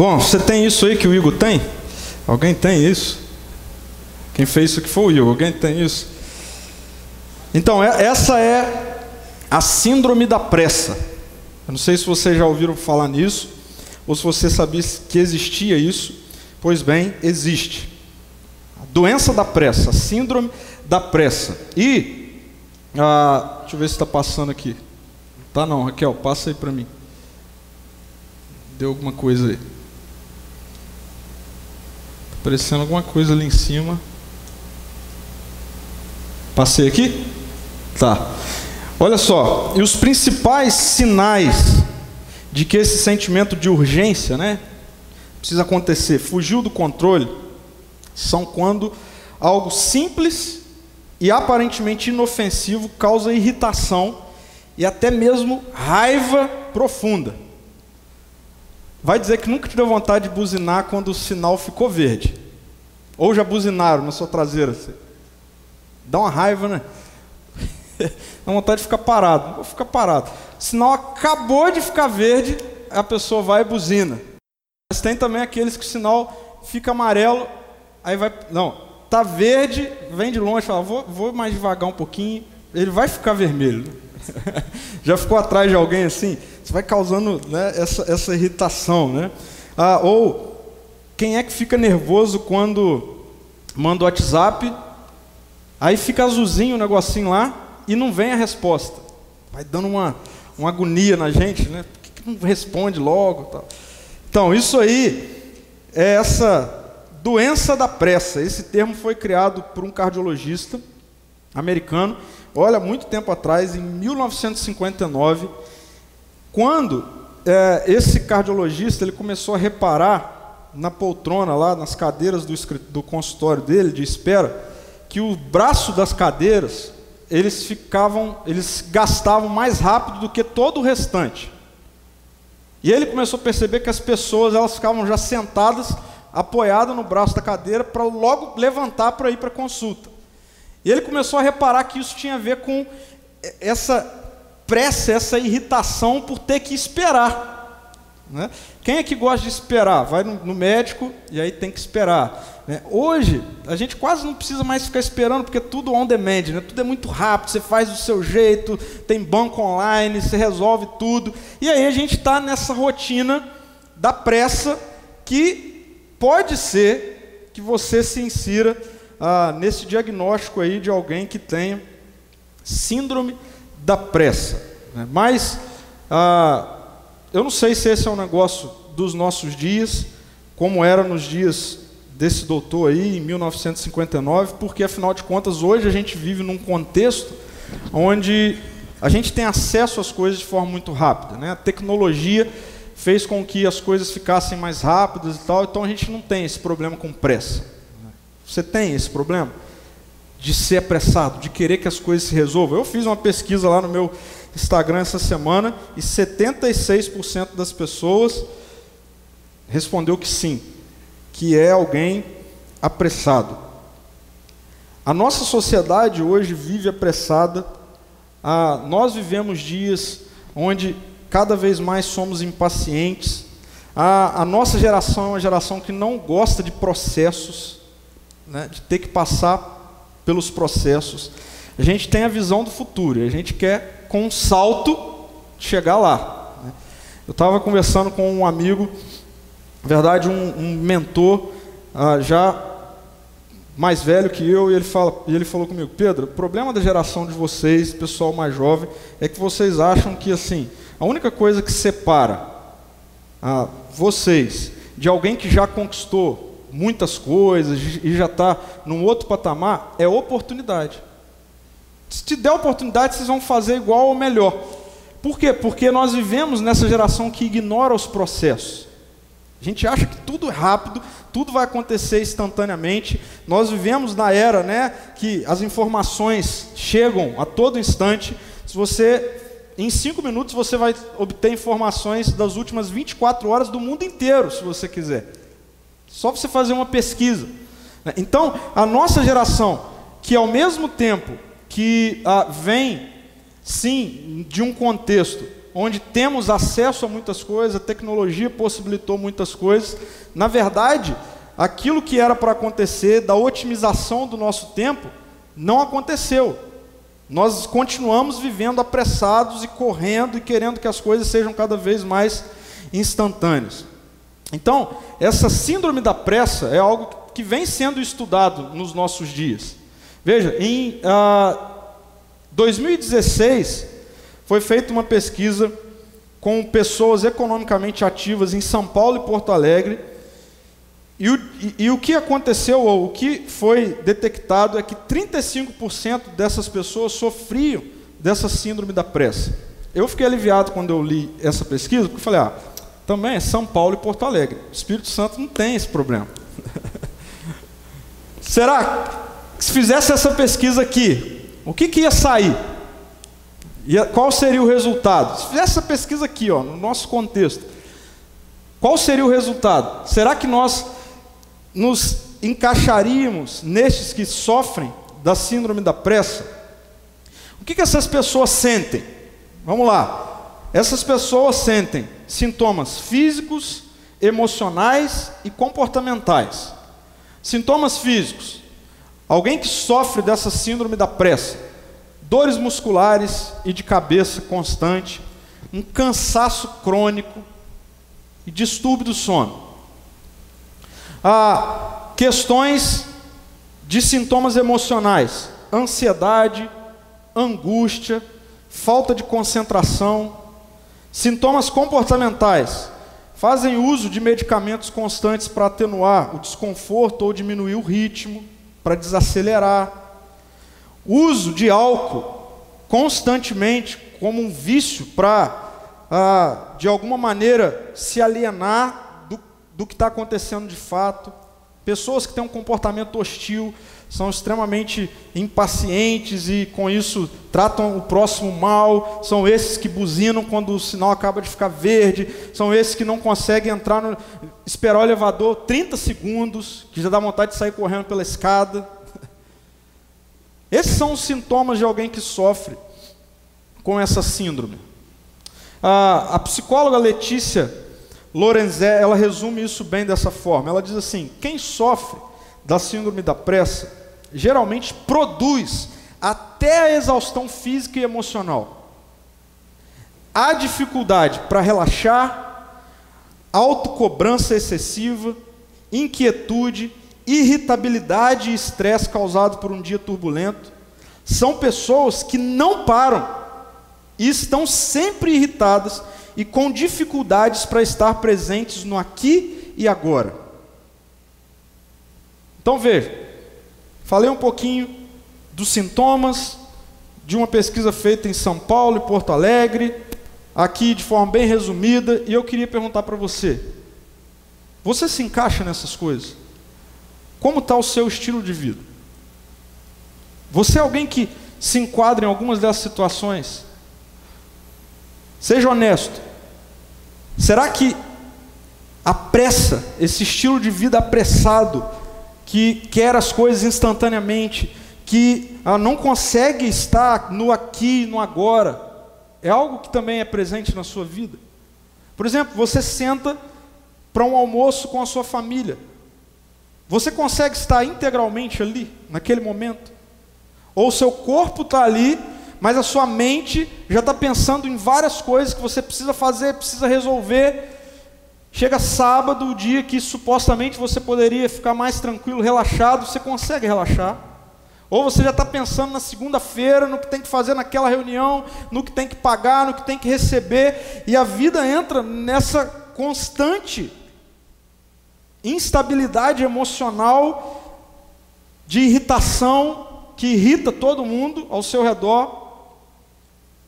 Bom, você tem isso aí que o Igor tem? Alguém tem isso? Quem fez isso que foi o Igor. Alguém tem isso? Então, é, essa é a síndrome da pressa. Eu não sei se vocês já ouviram falar nisso, ou se você sabia que existia isso. Pois bem, existe. A doença da pressa, a síndrome da pressa. E, ah, deixa eu ver se está passando aqui. Tá não, Raquel, passa aí para mim. Deu alguma coisa aí. Aparecendo alguma coisa ali em cima. Passei aqui? Tá. Olha só, e os principais sinais de que esse sentimento de urgência, né, precisa acontecer, fugiu do controle, são quando algo simples e aparentemente inofensivo causa irritação e até mesmo raiva profunda. Vai dizer que nunca te deu vontade de buzinar quando o sinal ficou verde. Ou já buzinaram na sua traseira. Dá uma raiva, né? Dá vontade de ficar parado. Vou ficar parado. O sinal acabou de ficar verde, a pessoa vai e buzina. Mas tem também aqueles que o sinal fica amarelo, aí vai. Não, tá verde, vem de longe, fala, vou, vou mais devagar um pouquinho, ele vai ficar vermelho. Já ficou atrás de alguém assim? Você vai causando né, essa, essa irritação, né? Ah, ou quem é que fica nervoso quando manda o WhatsApp, aí fica azulzinho o negocinho lá e não vem a resposta. Vai dando uma, uma agonia na gente, né? Por que, que não responde logo? Tal? Então, isso aí é essa doença da pressa. Esse termo foi criado por um cardiologista americano, olha, muito tempo atrás, em 1959, quando é, esse cardiologista ele começou a reparar na poltrona lá, nas cadeiras do, do consultório dele de espera, que o braço das cadeiras eles ficavam, eles gastavam mais rápido do que todo o restante. E ele começou a perceber que as pessoas elas ficavam já sentadas, apoiadas no braço da cadeira, para logo levantar para ir para a consulta. E ele começou a reparar que isso tinha a ver com essa pressa, essa irritação por ter que esperar. Né? Quem é que gosta de esperar? Vai no, no médico e aí tem que esperar. Né? Hoje, a gente quase não precisa mais ficar esperando, porque tudo on demand, né? tudo é muito rápido, você faz do seu jeito, tem banco online, você resolve tudo. E aí a gente está nessa rotina da pressa que pode ser que você se insira ah, nesse diagnóstico aí de alguém que tenha síndrome da pressa. Né? Mas ah, eu não sei se esse é um negócio dos nossos dias, como era nos dias desse doutor aí, em 1959, porque afinal de contas, hoje a gente vive num contexto onde a gente tem acesso às coisas de forma muito rápida. Né? A tecnologia fez com que as coisas ficassem mais rápidas e tal, então a gente não tem esse problema com pressa. Você tem esse problema? De ser apressado, de querer que as coisas se resolvam. Eu fiz uma pesquisa lá no meu Instagram essa semana e 76% das pessoas respondeu que sim, que é alguém apressado. A nossa sociedade hoje vive apressada. Ah, nós vivemos dias onde cada vez mais somos impacientes. A, a nossa geração é uma geração que não gosta de processos, né, de ter que passar pelos processos. A gente tem a visão do futuro, a gente quer com um salto chegar lá. Né? Eu estava conversando com um amigo, na verdade um, um mentor ah, já mais velho que eu, e ele, fala, e ele falou comigo, Pedro, o problema da geração de vocês, pessoal mais jovem, é que vocês acham que assim, a única coisa que separa ah, vocês de alguém que já conquistou muitas coisas e já está num outro patamar é oportunidade. Se te der oportunidade, vocês vão fazer igual ou melhor. Por quê? Porque nós vivemos nessa geração que ignora os processos. A gente acha que tudo é rápido, tudo vai acontecer instantaneamente. Nós vivemos na era, né, que as informações chegam a todo instante. Se você em cinco minutos você vai obter informações das últimas 24 horas do mundo inteiro, se você quiser. Só você fazer uma pesquisa. Então, a nossa geração, que ao mesmo tempo que ah, vem, sim, de um contexto onde temos acesso a muitas coisas, a tecnologia possibilitou muitas coisas. Na verdade, aquilo que era para acontecer, da otimização do nosso tempo, não aconteceu. Nós continuamos vivendo apressados e correndo e querendo que as coisas sejam cada vez mais instantâneas. Então, essa síndrome da pressa é algo que vem sendo estudado nos nossos dias. Veja, em ah, 2016 foi feita uma pesquisa com pessoas economicamente ativas em São Paulo e Porto Alegre. E o, e, e o que aconteceu, ou o que foi detectado, é que 35% dessas pessoas sofriam dessa síndrome da pressa. Eu fiquei aliviado quando eu li essa pesquisa, porque eu falei, ah, também é São Paulo e Porto Alegre. O Espírito Santo não tem esse problema. Será que se fizesse essa pesquisa aqui, o que, que ia sair? Ia, qual seria o resultado? Se fizesse essa pesquisa aqui, ó, no nosso contexto, qual seria o resultado? Será que nós nos encaixaríamos nestes que sofrem da síndrome da pressa? O que, que essas pessoas sentem? Vamos lá. Essas pessoas sentem sintomas físicos, emocionais e comportamentais. Sintomas físicos: alguém que sofre dessa síndrome da pressa, dores musculares e de cabeça constante, um cansaço crônico e distúrbio do sono. Ah, questões de sintomas emocionais: ansiedade, angústia, falta de concentração, sintomas comportamentais, Fazem uso de medicamentos constantes para atenuar o desconforto ou diminuir o ritmo, para desacelerar. Uso de álcool constantemente como um vício para, ah, de alguma maneira, se alienar do, do que está acontecendo de fato. Pessoas que têm um comportamento hostil, são extremamente impacientes e com isso tratam o próximo mal, são esses que buzinam quando o sinal acaba de ficar verde, são esses que não conseguem entrar no esperar o elevador 30 segundos, que já dá vontade de sair correndo pela escada. Esses são os sintomas de alguém que sofre com essa síndrome. A, a psicóloga Letícia Lorenzé, ela resume isso bem dessa forma. Ela diz assim: quem sofre da síndrome da pressa geralmente produz até a exaustão física e emocional. Há dificuldade para relaxar, autocobrança excessiva, inquietude, irritabilidade e estresse causado por um dia turbulento. São pessoas que não param e estão sempre irritadas e com dificuldades para estar presentes no aqui e agora. Então veja, Falei um pouquinho dos sintomas de uma pesquisa feita em São Paulo e Porto Alegre, aqui de forma bem resumida, e eu queria perguntar para você: você se encaixa nessas coisas? Como está o seu estilo de vida? Você é alguém que se enquadra em algumas dessas situações? Seja honesto. Será que a pressa, esse estilo de vida apressado, que quer as coisas instantaneamente, que não consegue estar no aqui, no agora, é algo que também é presente na sua vida. Por exemplo, você senta para um almoço com a sua família. Você consegue estar integralmente ali, naquele momento? Ou o seu corpo está ali, mas a sua mente já está pensando em várias coisas que você precisa fazer, precisa resolver, Chega sábado, o dia que supostamente você poderia ficar mais tranquilo, relaxado, você consegue relaxar. Ou você já está pensando na segunda-feira, no que tem que fazer naquela reunião, no que tem que pagar, no que tem que receber, e a vida entra nessa constante instabilidade emocional, de irritação, que irrita todo mundo ao seu redor.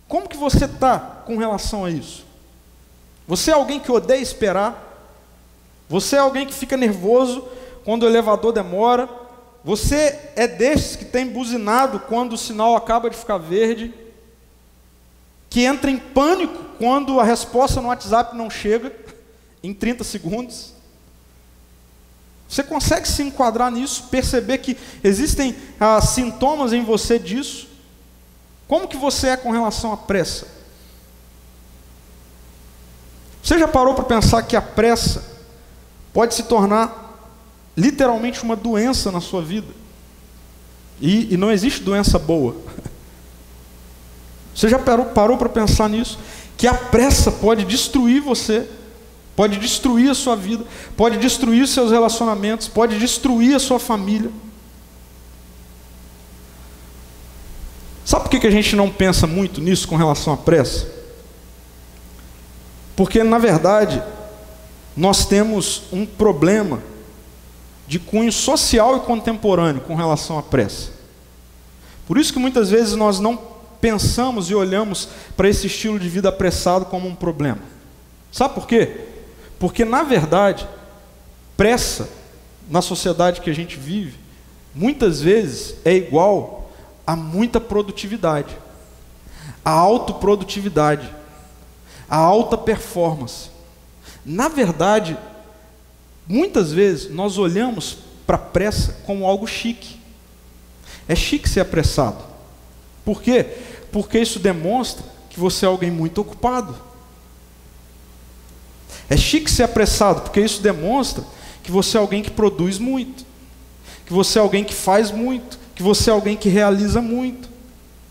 Como que você está com relação a isso? Você é alguém que odeia esperar? Você é alguém que fica nervoso quando o elevador demora? Você é desses que tem buzinado quando o sinal acaba de ficar verde? Que entra em pânico quando a resposta no WhatsApp não chega em 30 segundos? Você consegue se enquadrar nisso, perceber que existem ah, sintomas em você disso? Como que você é com relação à pressa? Você já parou para pensar que a pressa pode se tornar literalmente uma doença na sua vida? E, e não existe doença boa. Você já parou, para pensar nisso? Que a pressa pode destruir você, pode destruir a sua vida, pode destruir seus relacionamentos, pode destruir a sua família. Sabe por que a gente não pensa muito nisso com relação à pressa? Porque, na verdade, nós temos um problema de cunho social e contemporâneo com relação à pressa. Por isso que muitas vezes nós não pensamos e olhamos para esse estilo de vida apressado como um problema. Sabe por quê? Porque, na verdade, pressa na sociedade que a gente vive, muitas vezes é igual a muita produtividade, a autoprodutividade, a alta performance. Na verdade, muitas vezes nós olhamos para a pressa como algo chique. É chique ser apressado. Por quê? Porque isso demonstra que você é alguém muito ocupado. É chique ser apressado, porque isso demonstra que você é alguém que produz muito, que você é alguém que faz muito, que você é alguém que realiza muito.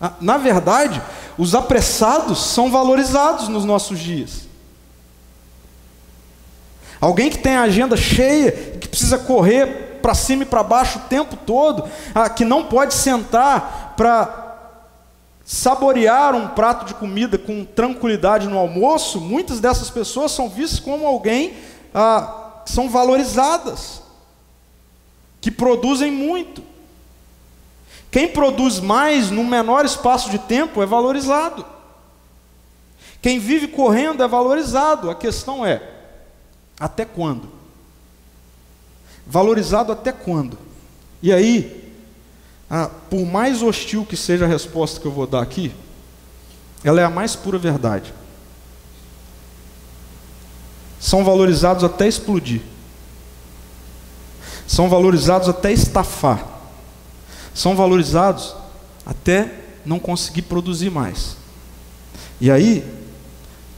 Ah, na verdade, os apressados são valorizados nos nossos dias. Alguém que tem a agenda cheia, que precisa correr para cima e para baixo o tempo todo, ah, que não pode sentar para saborear um prato de comida com tranquilidade no almoço, muitas dessas pessoas são vistas como alguém ah, são valorizadas, que produzem muito. Quem produz mais num menor espaço de tempo é valorizado. Quem vive correndo é valorizado. A questão é: até quando? Valorizado até quando? E aí, ah, por mais hostil que seja a resposta que eu vou dar aqui, ela é a mais pura verdade. São valorizados até explodir. São valorizados até estafar são valorizados até não conseguir produzir mais. E aí,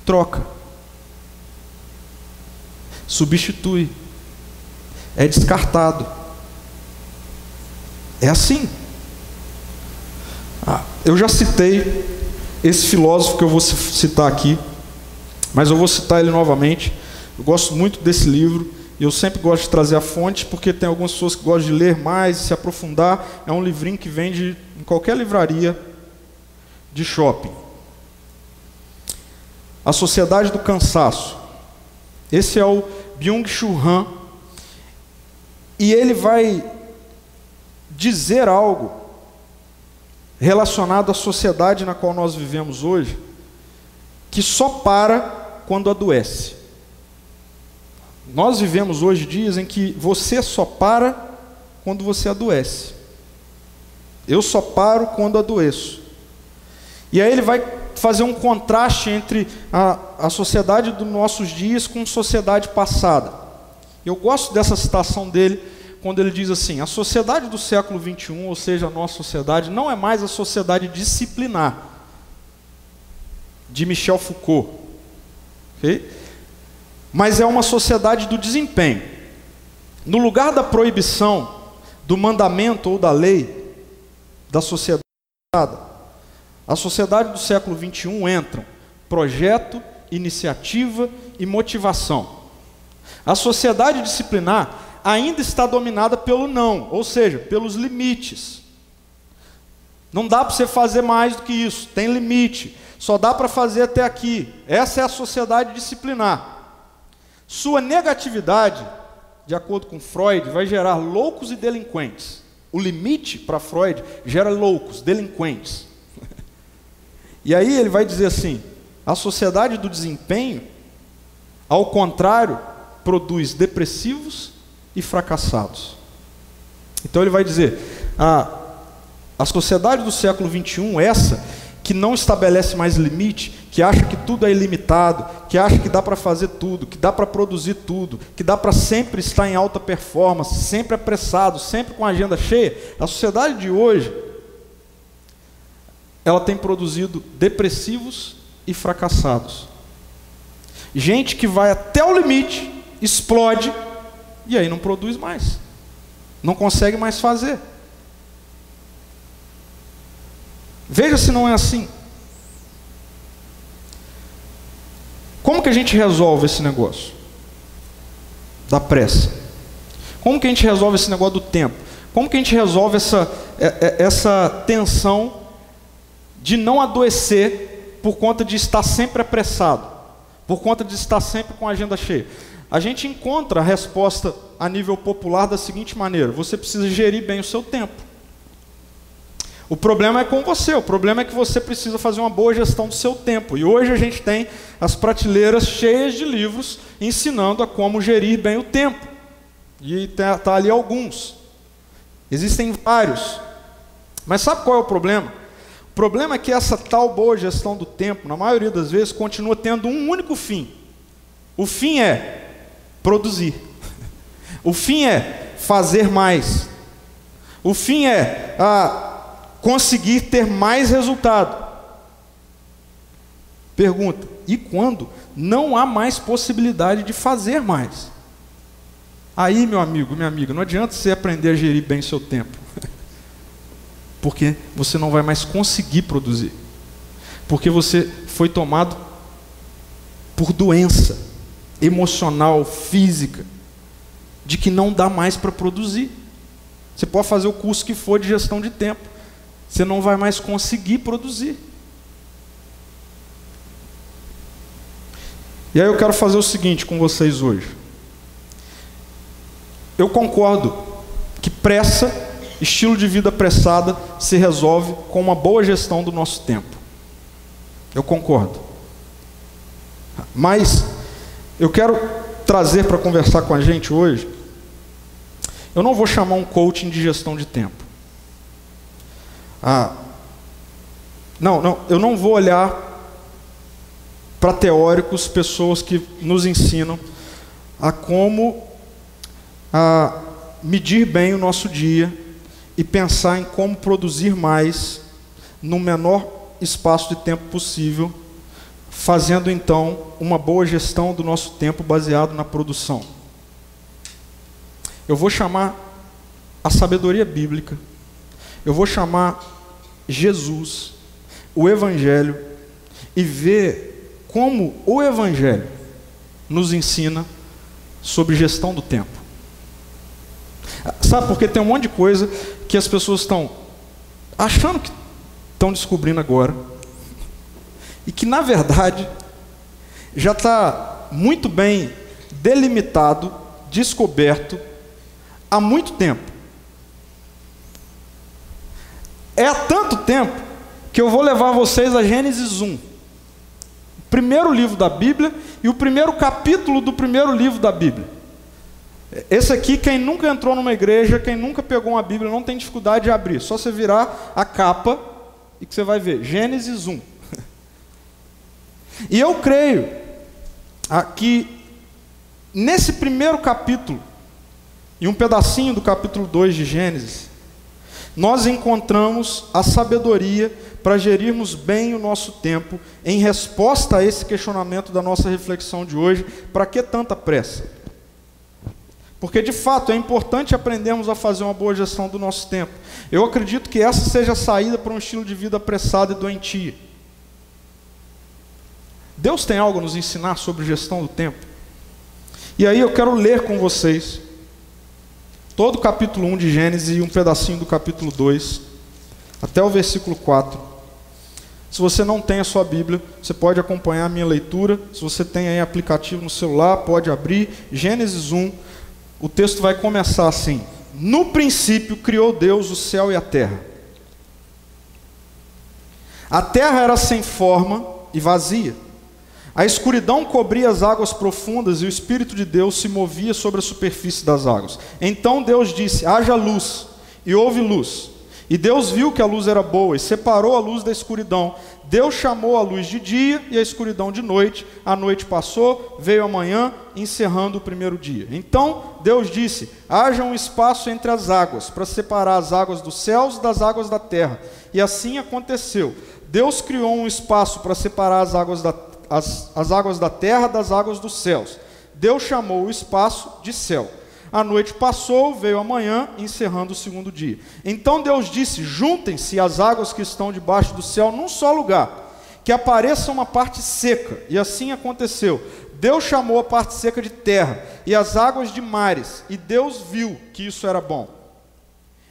troca, substitui, é descartado. É assim. Ah, eu já citei esse filósofo que eu vou citar aqui, mas eu vou citar ele novamente. Eu gosto muito desse livro. Eu sempre gosto de trazer a fonte, porque tem algumas pessoas que gostam de ler mais, se aprofundar. É um livrinho que vende em qualquer livraria de shopping. A Sociedade do Cansaço. Esse é o Byung-Chul Han. E ele vai dizer algo relacionado à sociedade na qual nós vivemos hoje, que só para quando adoece. Nós vivemos hoje dias em que você só para quando você adoece. Eu só paro quando adoeço. E aí ele vai fazer um contraste entre a, a sociedade dos nossos dias com a sociedade passada. Eu gosto dessa citação dele quando ele diz assim: a sociedade do século 21, ou seja, a nossa sociedade, não é mais a sociedade disciplinar de Michel Foucault. Okay? Mas é uma sociedade do desempenho. No lugar da proibição, do mandamento ou da lei da sociedade, a sociedade do século 21 entram projeto, iniciativa e motivação. A sociedade disciplinar ainda está dominada pelo não, ou seja, pelos limites. Não dá para você fazer mais do que isso, tem limite. Só dá para fazer até aqui. Essa é a sociedade disciplinar. Sua negatividade, de acordo com Freud, vai gerar loucos e delinquentes. O limite para Freud gera loucos, delinquentes. e aí ele vai dizer assim: a sociedade do desempenho, ao contrário, produz depressivos e fracassados. Então ele vai dizer: a, a sociedade do século 21, essa, que não estabelece mais limite, que acha que tudo é ilimitado, que acha que dá para fazer tudo, que dá para produzir tudo, que dá para sempre estar em alta performance, sempre apressado, sempre com a agenda cheia, a sociedade de hoje ela tem produzido depressivos e fracassados. Gente que vai até o limite, explode e aí não produz mais. Não consegue mais fazer. Veja se não é assim. Como que a gente resolve esse negócio? Da pressa. Como que a gente resolve esse negócio do tempo? Como que a gente resolve essa, é, é, essa tensão de não adoecer por conta de estar sempre apressado, por conta de estar sempre com a agenda cheia? A gente encontra a resposta a nível popular da seguinte maneira: você precisa gerir bem o seu tempo. O problema é com você, o problema é que você precisa fazer uma boa gestão do seu tempo. E hoje a gente tem as prateleiras cheias de livros ensinando a como gerir bem o tempo. E está tá ali alguns. Existem vários. Mas sabe qual é o problema? O problema é que essa tal boa gestão do tempo, na maioria das vezes, continua tendo um único fim. O fim é produzir. O fim é fazer mais. O fim é ah, conseguir ter mais resultado. Pergunta: e quando não há mais possibilidade de fazer mais? Aí, meu amigo, minha amiga, não adianta você aprender a gerir bem seu tempo, porque você não vai mais conseguir produzir, porque você foi tomado por doença emocional, física, de que não dá mais para produzir. Você pode fazer o curso que for de gestão de tempo, você não vai mais conseguir produzir. E aí eu quero fazer o seguinte com vocês hoje. Eu concordo que pressa, estilo de vida apressada, se resolve com uma boa gestão do nosso tempo. Eu concordo. Mas eu quero trazer para conversar com a gente hoje. Eu não vou chamar um coaching de gestão de tempo. Ah, não, não, eu não vou olhar para teóricos, pessoas que nos ensinam a como a medir bem o nosso dia e pensar em como produzir mais no menor espaço de tempo possível, fazendo então uma boa gestão do nosso tempo baseado na produção. Eu vou chamar a sabedoria bíblica, eu vou chamar Jesus, o Evangelho, e ver como o Evangelho nos ensina sobre gestão do tempo. Sabe, porque tem um monte de coisa que as pessoas estão achando que estão descobrindo agora, e que na verdade já está muito bem delimitado, descoberto há muito tempo. É há tanto tempo que eu vou levar vocês a Gênesis 1 primeiro livro da Bíblia e o primeiro capítulo do primeiro livro da Bíblia. Esse aqui, quem nunca entrou numa igreja, quem nunca pegou uma Bíblia, não tem dificuldade de abrir. Só você virar a capa e que você vai ver. Gênesis 1. E eu creio que nesse primeiro capítulo, e um pedacinho do capítulo 2 de Gênesis, nós encontramos a sabedoria para gerirmos bem o nosso tempo em resposta a esse questionamento da nossa reflexão de hoje: para que tanta pressa? Porque de fato é importante aprendermos a fazer uma boa gestão do nosso tempo. Eu acredito que essa seja a saída para um estilo de vida apressado e doentio. Deus tem algo a nos ensinar sobre gestão do tempo. E aí eu quero ler com vocês todo o capítulo 1 de Gênesis e um pedacinho do capítulo 2, até o versículo 4. Se você não tem a sua Bíblia, você pode acompanhar a minha leitura. Se você tem aí aplicativo no celular, pode abrir. Gênesis 1, o texto vai começar assim: No princípio criou Deus o céu e a terra. A terra era sem forma e vazia a escuridão cobria as águas profundas e o Espírito de Deus se movia sobre a superfície das águas. Então Deus disse: haja luz, e houve luz. E Deus viu que a luz era boa e separou a luz da escuridão. Deus chamou a luz de dia e a escuridão de noite. A noite passou, veio a manhã, encerrando o primeiro dia. Então Deus disse: haja um espaço entre as águas, para separar as águas dos céus das águas da terra. E assim aconteceu. Deus criou um espaço para separar as águas da, as, as águas da terra das águas dos céus. Deus chamou o espaço de céu. A noite passou, veio a manhã, encerrando o segundo dia. Então Deus disse: Juntem-se as águas que estão debaixo do céu num só lugar, que apareça uma parte seca. E assim aconteceu. Deus chamou a parte seca de terra e as águas de mares, e Deus viu que isso era bom.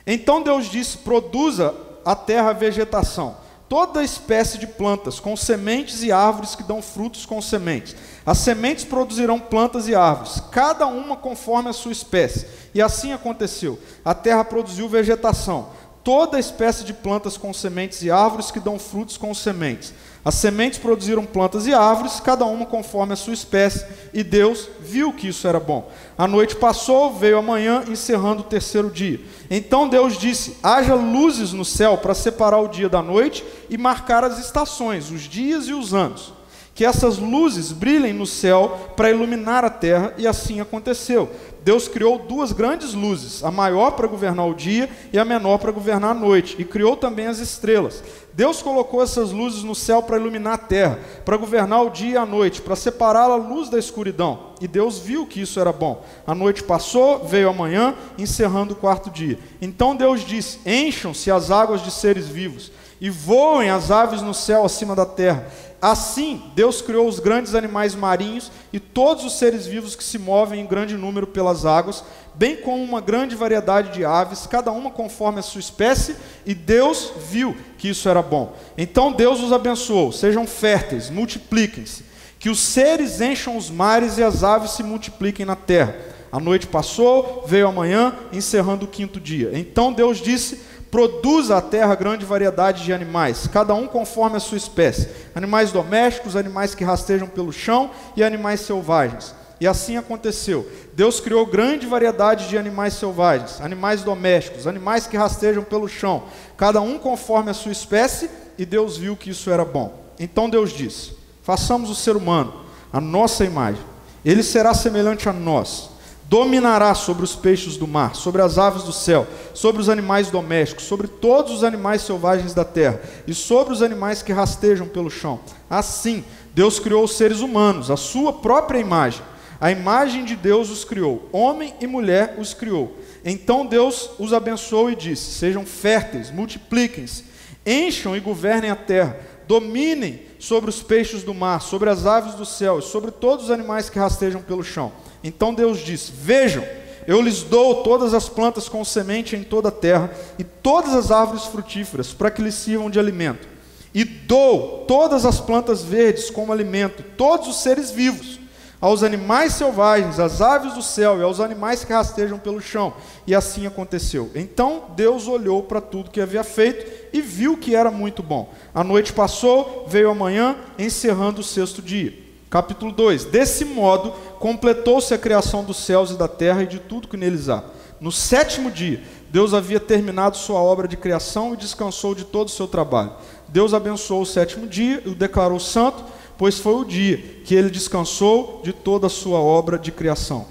Então Deus disse: Produza a terra vegetação toda espécie de plantas, com sementes e árvores que dão frutos com sementes. As sementes produzirão plantas e árvores, cada uma conforme a sua espécie. E assim aconteceu. A terra produziu vegetação, toda espécie de plantas com sementes e árvores que dão frutos com sementes. As sementes produziram plantas e árvores, cada uma conforme a sua espécie, e Deus viu que isso era bom. A noite passou, veio a manhã, encerrando o terceiro dia. Então Deus disse: haja luzes no céu para separar o dia da noite e marcar as estações, os dias e os anos. Que essas luzes brilhem no céu para iluminar a terra, e assim aconteceu. Deus criou duas grandes luzes, a maior para governar o dia e a menor para governar a noite, e criou também as estrelas. Deus colocou essas luzes no céu para iluminar a terra, para governar o dia e a noite, para separar a luz da escuridão. E Deus viu que isso era bom. A noite passou, veio a manhã, encerrando o quarto dia. Então Deus disse: Encham-se as águas de seres vivos, e voem as aves no céu acima da terra Assim, Deus criou os grandes animais marinhos e todos os seres vivos que se movem em grande número pelas águas, bem como uma grande variedade de aves, cada uma conforme a sua espécie, e Deus viu que isso era bom. Então Deus os abençoou: sejam férteis, multipliquem-se, que os seres encham os mares e as aves se multipliquem na terra. A noite passou, veio a manhã, encerrando o quinto dia. Então Deus disse: Produza a terra grande variedade de animais, cada um conforme a sua espécie: animais domésticos, animais que rastejam pelo chão e animais selvagens. E assim aconteceu. Deus criou grande variedade de animais selvagens, animais domésticos, animais que rastejam pelo chão, cada um conforme a sua espécie, e Deus viu que isso era bom. Então Deus disse: Façamos o ser humano, a nossa imagem. Ele será semelhante a nós dominará sobre os peixes do mar, sobre as aves do céu, sobre os animais domésticos, sobre todos os animais selvagens da terra e sobre os animais que rastejam pelo chão. Assim, Deus criou os seres humanos, a sua própria imagem. A imagem de Deus os criou, homem e mulher os criou. Então Deus os abençoou e disse: Sejam férteis, multipliquem-se, encham e governem a terra, dominem sobre os peixes do mar, sobre as aves do céu e sobre todos os animais que rastejam pelo chão. Então Deus disse: Vejam, eu lhes dou todas as plantas com semente em toda a terra e todas as árvores frutíferas para que lhes sirvam de alimento. E dou todas as plantas verdes como alimento, todos os seres vivos, aos animais selvagens, às aves do céu e aos animais que rastejam pelo chão. E assim aconteceu. Então Deus olhou para tudo que havia feito e viu que era muito bom. A noite passou, veio a manhã, encerrando o sexto dia. Capítulo 2: Desse modo completou-se a criação dos céus e da terra e de tudo que neles há. No sétimo dia, Deus havia terminado sua obra de criação e descansou de todo o seu trabalho. Deus abençoou o sétimo dia e o declarou santo, pois foi o dia que ele descansou de toda a sua obra de criação.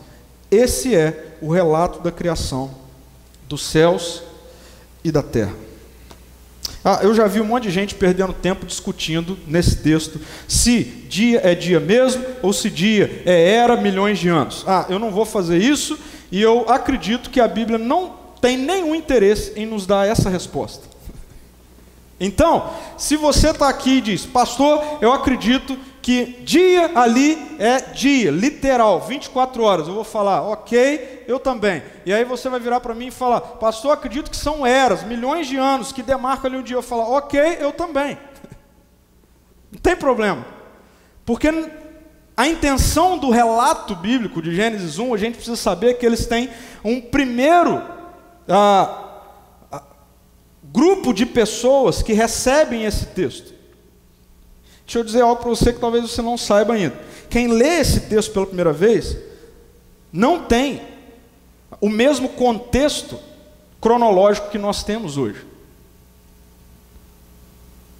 Esse é o relato da criação dos céus e da terra. Ah, eu já vi um monte de gente perdendo tempo discutindo nesse texto se dia é dia mesmo ou se dia é era milhões de anos. Ah, eu não vou fazer isso e eu acredito que a Bíblia não tem nenhum interesse em nos dar essa resposta. Então, se você está aqui e diz, pastor, eu acredito que dia ali é dia, literal, 24 horas. Eu vou falar, ok, eu também. E aí você vai virar para mim e falar, pastor, acredito que são eras, milhões de anos que demarcam ali um dia. Eu falar, ok, eu também. Não tem problema. Porque a intenção do relato bíblico de Gênesis 1, a gente precisa saber que eles têm um primeiro ah, ah grupo de pessoas que recebem esse texto. Deixa eu dizer algo para você que talvez você não saiba ainda. Quem lê esse texto pela primeira vez, não tem o mesmo contexto cronológico que nós temos hoje.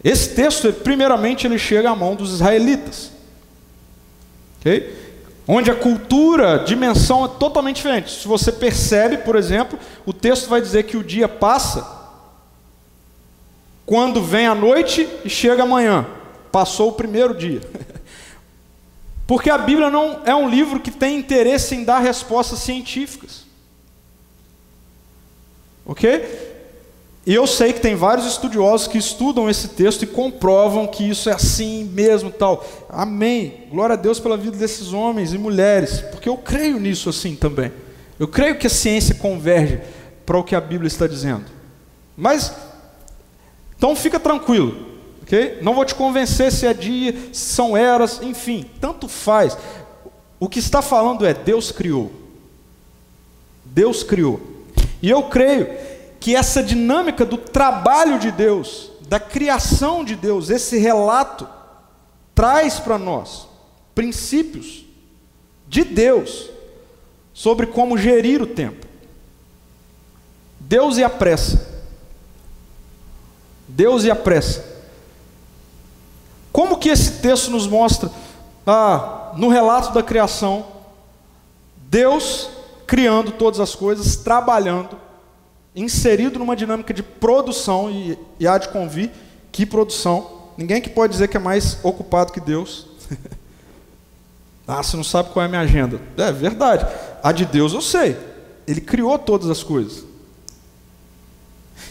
Esse texto, primeiramente, ele chega à mão dos israelitas. Okay? Onde a cultura, a dimensão é totalmente diferente. Se você percebe, por exemplo, o texto vai dizer que o dia passa quando vem a noite e chega amanhã. Passou o primeiro dia. Porque a Bíblia não é um livro que tem interesse em dar respostas científicas. Ok? E eu sei que tem vários estudiosos que estudam esse texto e comprovam que isso é assim mesmo, tal. Amém. Glória a Deus pela vida desses homens e mulheres, porque eu creio nisso assim também. Eu creio que a ciência converge para o que a Bíblia está dizendo. Mas então fica tranquilo, Não vou te convencer se é dia, se são eras, enfim, tanto faz. O que está falando é Deus criou. Deus criou. E eu creio que essa dinâmica do trabalho de Deus, da criação de Deus, esse relato, traz para nós princípios de Deus sobre como gerir o tempo. Deus e a pressa. Deus e a pressa. Como que esse texto nos mostra, ah, no relato da criação, Deus criando todas as coisas, trabalhando, inserido numa dinâmica de produção, e, e há de convir que produção. Ninguém que pode dizer que é mais ocupado que Deus. ah, você não sabe qual é a minha agenda. É verdade. A de Deus eu sei. Ele criou todas as coisas.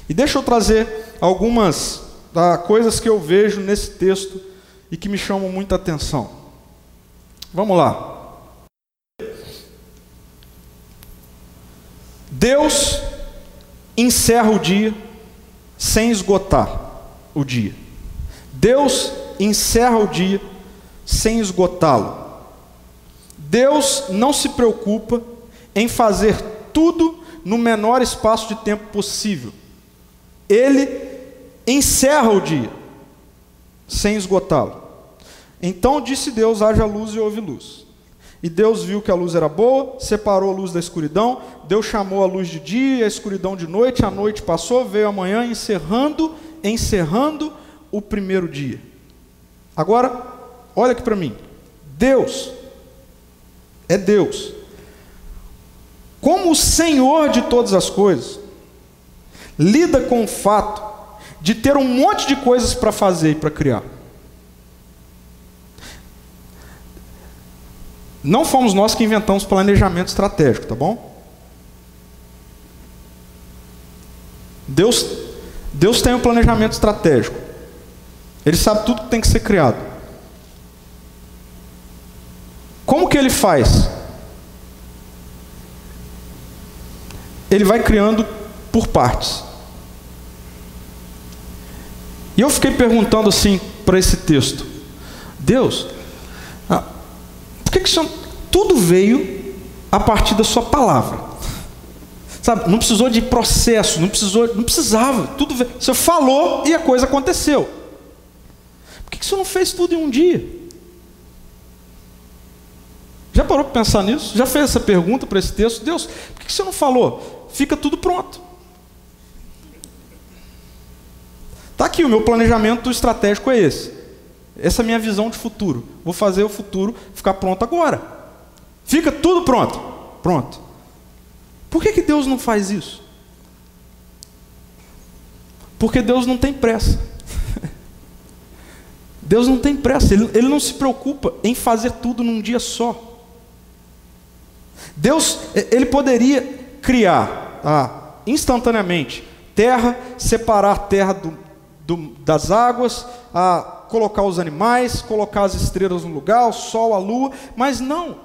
E deixa eu trazer algumas tá, coisas que eu vejo nesse texto e que me chamam muita atenção. Vamos lá. Deus encerra o dia sem esgotar o dia. Deus encerra o dia sem esgotá-lo. Deus não se preocupa em fazer tudo no menor espaço de tempo possível. Ele encerra o dia sem esgotá-lo. Então disse Deus: haja luz e houve luz. E Deus viu que a luz era boa, separou a luz da escuridão, Deus chamou a luz de dia e a escuridão de noite, a noite passou, veio a manhã, encerrando, encerrando o primeiro dia. Agora, olha aqui para mim. Deus é Deus. Como o Senhor de todas as coisas, lida com o fato de ter um monte de coisas para fazer e para criar. Não fomos nós que inventamos planejamento estratégico, tá bom? Deus, Deus tem um planejamento estratégico. Ele sabe tudo que tem que ser criado. Como que ele faz? Ele vai criando por partes. E eu fiquei perguntando assim para esse texto: Deus, senhor, tudo veio a partir da sua palavra? Sabe, não precisou de processo, não precisou, não precisava, tudo veio. Você falou e a coisa aconteceu. Por que, senhor não fez tudo em um dia? Já parou para pensar nisso? Já fez essa pergunta para esse texto? Deus, por que, que senhor não falou? Fica tudo pronto. Está aqui, o meu planejamento estratégico é esse. Essa é a minha visão de futuro. Vou fazer o futuro ficar pronto agora. Fica tudo pronto. Pronto. Por que, que Deus não faz isso? Porque Deus não tem pressa. Deus não tem pressa, ele, ele não se preocupa em fazer tudo num dia só. Deus, ele poderia criar ah, instantaneamente terra, separar a terra do, do, das águas, ah, colocar os animais, colocar as estrelas no lugar, o sol, a lua, mas não.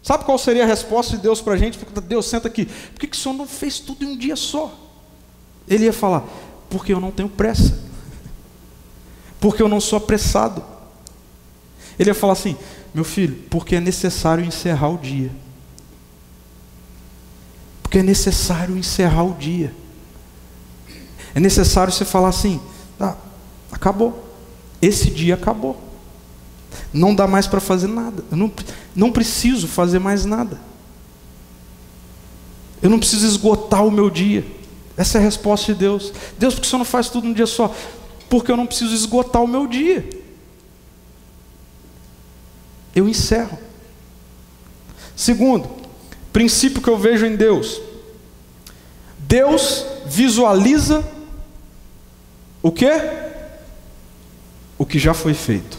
Sabe qual seria a resposta de Deus para a gente? Deus, senta aqui. Por que, que o Senhor não fez tudo em um dia só? Ele ia falar, porque eu não tenho pressa. Porque eu não sou apressado. Ele ia falar assim, meu filho, porque é necessário encerrar o dia. Porque é necessário encerrar o dia. É necessário você falar assim, Acabou. Esse dia acabou. Não dá mais para fazer nada. Eu não, não preciso fazer mais nada. Eu não preciso esgotar o meu dia. Essa é a resposta de Deus. Deus, por que você não faz tudo num dia só? Porque eu não preciso esgotar o meu dia. Eu encerro. Segundo, princípio que eu vejo em Deus. Deus visualiza o que? O que já foi feito.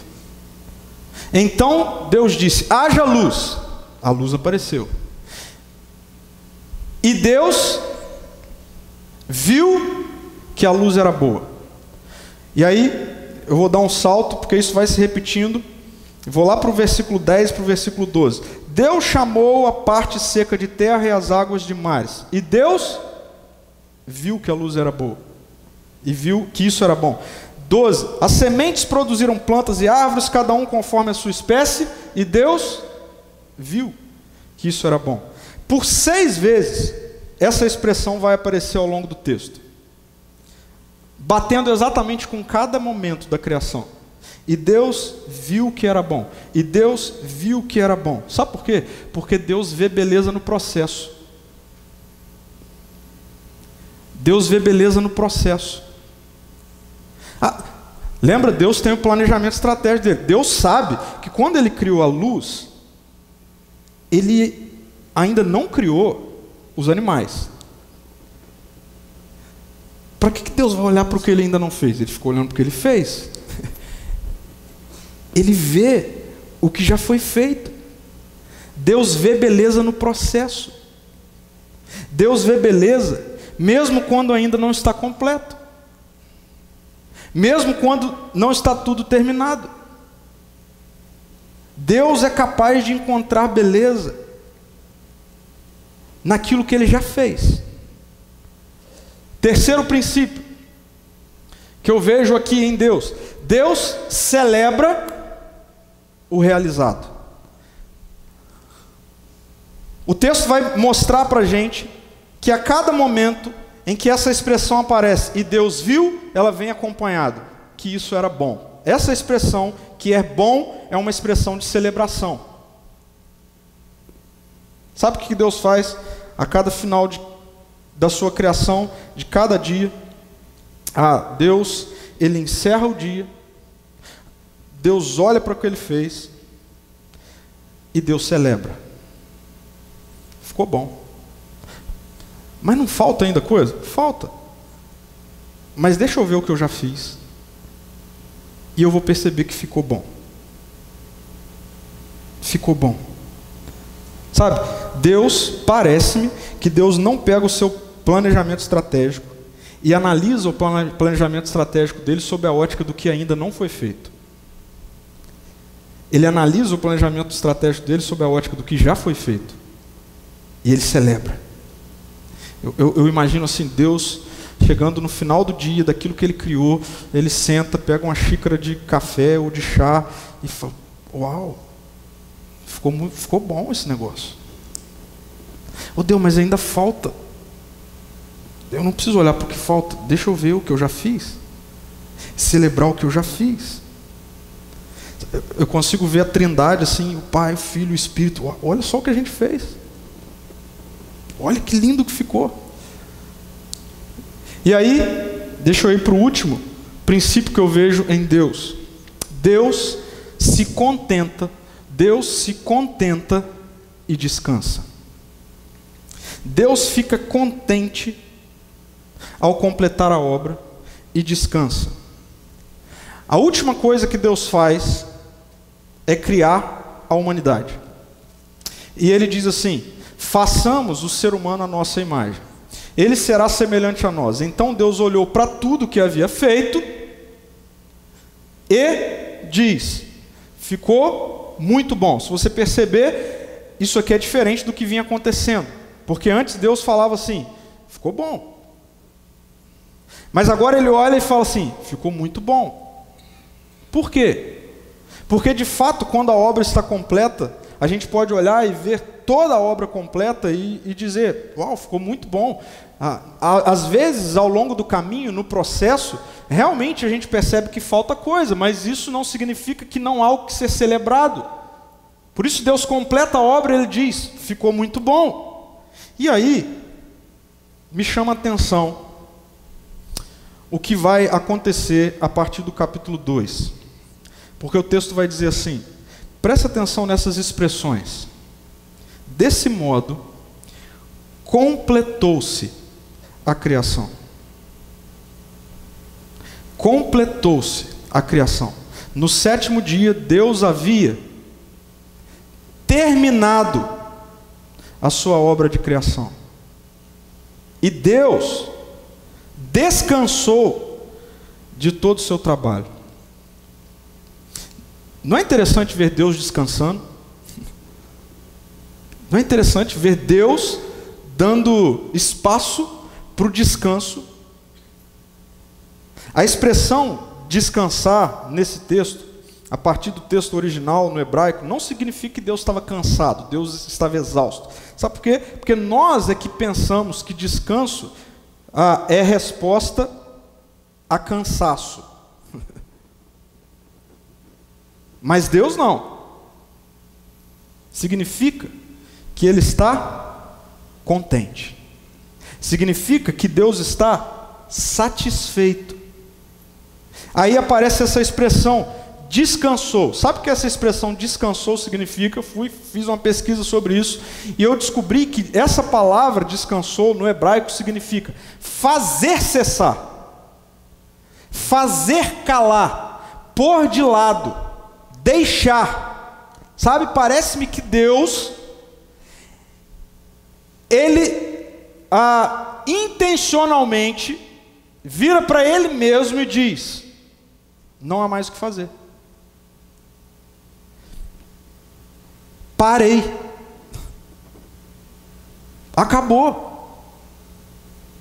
Então Deus disse: haja luz. A luz apareceu. E Deus viu que a luz era boa. E aí, eu vou dar um salto, porque isso vai se repetindo. Vou lá para o versículo 10 para o versículo 12. Deus chamou a parte seca de terra e as águas de mares. E Deus viu que a luz era boa. E viu que isso era bom. 12. As sementes produziram plantas e árvores, cada um conforme a sua espécie. E Deus viu que isso era bom. Por seis vezes, essa expressão vai aparecer ao longo do texto, batendo exatamente com cada momento da criação. E Deus viu que era bom. E Deus viu que era bom. Sabe por quê? Porque Deus vê beleza no processo. Deus vê beleza no processo. Ah, lembra, Deus tem um planejamento estratégico dele. Deus sabe que quando ele criou a luz, ele ainda não criou os animais. Para que Deus vai olhar para o que ele ainda não fez? Ele ficou olhando para o que ele fez. Ele vê o que já foi feito. Deus vê beleza no processo. Deus vê beleza mesmo quando ainda não está completo. Mesmo quando não está tudo terminado. Deus é capaz de encontrar beleza naquilo que ele já fez. Terceiro princípio que eu vejo aqui em Deus: Deus celebra o realizado. O texto vai mostrar para a gente que a cada momento em que essa expressão aparece e Deus viu, ela vem acompanhado que isso era bom. Essa expressão que é bom é uma expressão de celebração. Sabe o que Deus faz a cada final de, da sua criação, de cada dia? Ah, Deus, ele encerra o dia, Deus olha para o que ele fez e Deus celebra. Ficou bom. Mas não falta ainda coisa? Falta. Mas deixa eu ver o que eu já fiz. E eu vou perceber que ficou bom. Ficou bom. Sabe, Deus, parece-me que Deus não pega o seu planejamento estratégico e analisa o planejamento estratégico dele sob a ótica do que ainda não foi feito. Ele analisa o planejamento estratégico dele sob a ótica do que já foi feito. E ele celebra. Eu, eu, eu, imagino assim, Deus chegando no final do dia daquilo que ele criou, ele senta, pega uma xícara de café ou de chá e fala: Uau, ficou, muito, ficou bom esse negócio. Oh Deus, mas ainda falta. Eu não preciso olhar para o que falta, deixa eu ver o que eu já fiz, celebrar o que eu já fiz. Eu consigo ver a trindade assim, o Pai, o Filho o Espírito. Olha só o que a gente fez. Olha que lindo que ficou. E aí, deixa eu ir para o último princípio que eu vejo em Deus. Deus se contenta, Deus se contenta e descansa. Deus fica contente ao completar a obra e descansa. A última coisa que Deus faz é criar a humanidade. E ele diz assim: façamos o ser humano a nossa imagem. Ele será semelhante a nós. Então Deus olhou para tudo que havia feito e diz: ficou muito bom. Se você perceber, isso aqui é diferente do que vinha acontecendo. Porque antes Deus falava assim: ficou bom. Mas agora ele olha e fala assim: ficou muito bom. Por quê? Porque de fato, quando a obra está completa, a gente pode olhar e ver toda a obra completa e, e dizer: Uau, ficou muito bom. Ah, às vezes, ao longo do caminho, no processo, realmente a gente percebe que falta coisa, mas isso não significa que não há o que ser celebrado. Por isso, Deus completa a obra e Ele diz: ficou muito bom. E aí, me chama a atenção o que vai acontecer a partir do capítulo 2. Porque o texto vai dizer assim: Presta atenção nessas expressões. Desse modo, completou-se a criação. Completou-se a criação. No sétimo dia, Deus havia terminado a sua obra de criação. E Deus descansou de todo o seu trabalho. Não é interessante ver Deus descansando? Não é interessante ver Deus dando espaço para o descanso? A expressão descansar nesse texto, a partir do texto original no hebraico, não significa que Deus estava cansado, Deus estava exausto. Sabe por quê? Porque nós é que pensamos que descanso ah, é resposta a cansaço. Mas Deus não. Significa que Ele está contente. Significa que Deus está satisfeito. Aí aparece essa expressão, descansou. Sabe o que essa expressão descansou significa? Eu fui, fiz uma pesquisa sobre isso e eu descobri que essa palavra descansou no hebraico significa fazer cessar, fazer calar, pôr de lado, deixar. Sabe, parece-me que Deus, Ele ah, intencionalmente vira para Ele mesmo e diz: não há mais o que fazer. Parei. Acabou.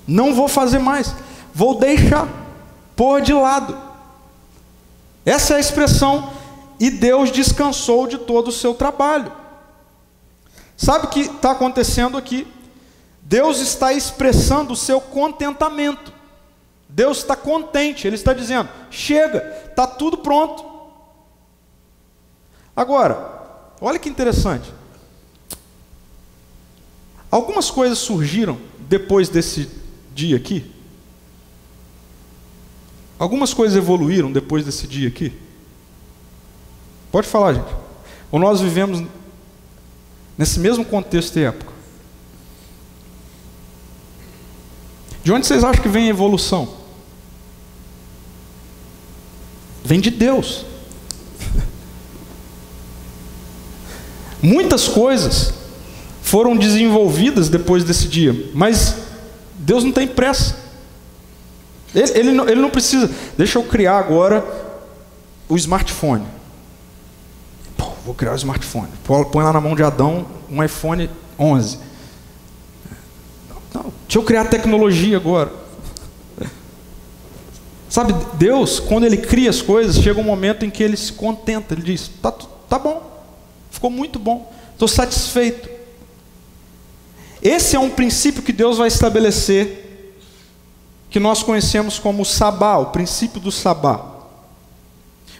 Não vou fazer mais. Vou deixar. Pôr de lado. Essa é a expressão. E Deus descansou de todo o seu trabalho. Sabe o que está acontecendo aqui? Deus está expressando o seu contentamento. Deus está contente, Ele está dizendo: chega, está tudo pronto. Agora, olha que interessante. Algumas coisas surgiram depois desse dia aqui. Algumas coisas evoluíram depois desse dia aqui. Pode falar, gente. Ou nós vivemos nesse mesmo contexto e época. De onde vocês acham que vem a evolução? Vem de Deus. Muitas coisas foram desenvolvidas depois desse dia, mas Deus não tem pressa. Ele, ele, não, ele não precisa. Deixa eu criar agora o smartphone. Vou criar o smartphone. Põe lá na mão de Adão um iPhone 11. Não, deixa eu criar tecnologia agora. Sabe, Deus, quando Ele cria as coisas, chega um momento em que Ele se contenta, Ele diz: tá, tá bom, ficou muito bom, estou satisfeito. Esse é um princípio que Deus vai estabelecer, que nós conhecemos como o sabá, o princípio do sabá.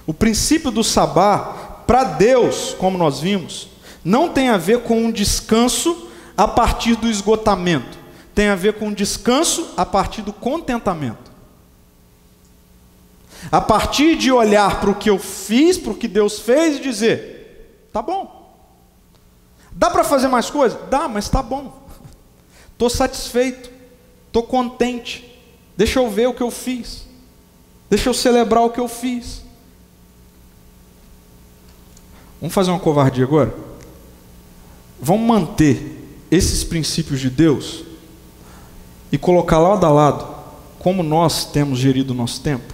O princípio do sabá, para Deus, como nós vimos, não tem a ver com um descanso a partir do esgotamento, tem a ver com um descanso a partir do contentamento. A partir de olhar para o que eu fiz, para o que Deus fez e dizer: tá bom. Dá para fazer mais coisa? Dá, mas tá bom. Estou satisfeito, estou contente. Deixa eu ver o que eu fiz. Deixa eu celebrar o que eu fiz. Vamos fazer uma covardia agora? Vamos manter esses princípios de Deus e colocar lado a lado como nós temos gerido o nosso tempo?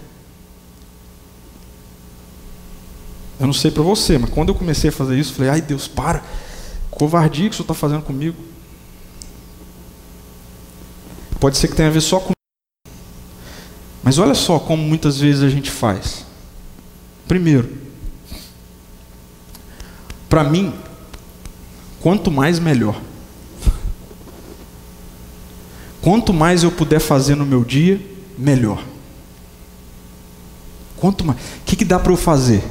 Eu não sei para você, mas quando eu comecei a fazer isso, falei: ai Deus, para, covardia que o senhor está fazendo comigo. Pode ser que tenha a ver só com. Mas olha só como muitas vezes a gente faz. Primeiro, para mim, quanto mais melhor. Quanto mais eu puder fazer no meu dia, melhor. Quanto mais. O que, que dá para eu fazer?